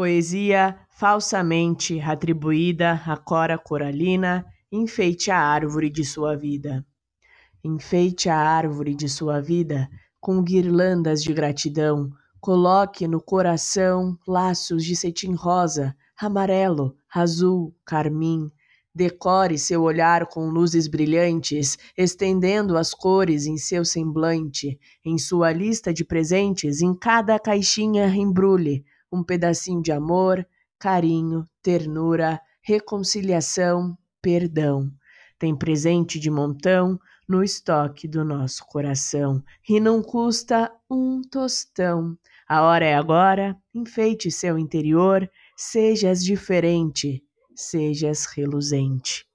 Poesia falsamente atribuída à cora coralina, enfeite a árvore de sua vida. Enfeite a árvore de sua vida com guirlandas de gratidão, coloque no coração laços de cetim rosa, amarelo, azul, carmim, Decore seu olhar com luzes brilhantes, estendendo as cores em seu semblante. Em sua lista de presentes, em cada caixinha embrulhe um pedacinho de amor, carinho, ternura, reconciliação, perdão. Tem presente de montão no estoque do nosso coração e não custa um tostão. A hora é agora, enfeite seu interior, sejas diferente sejas reluzente.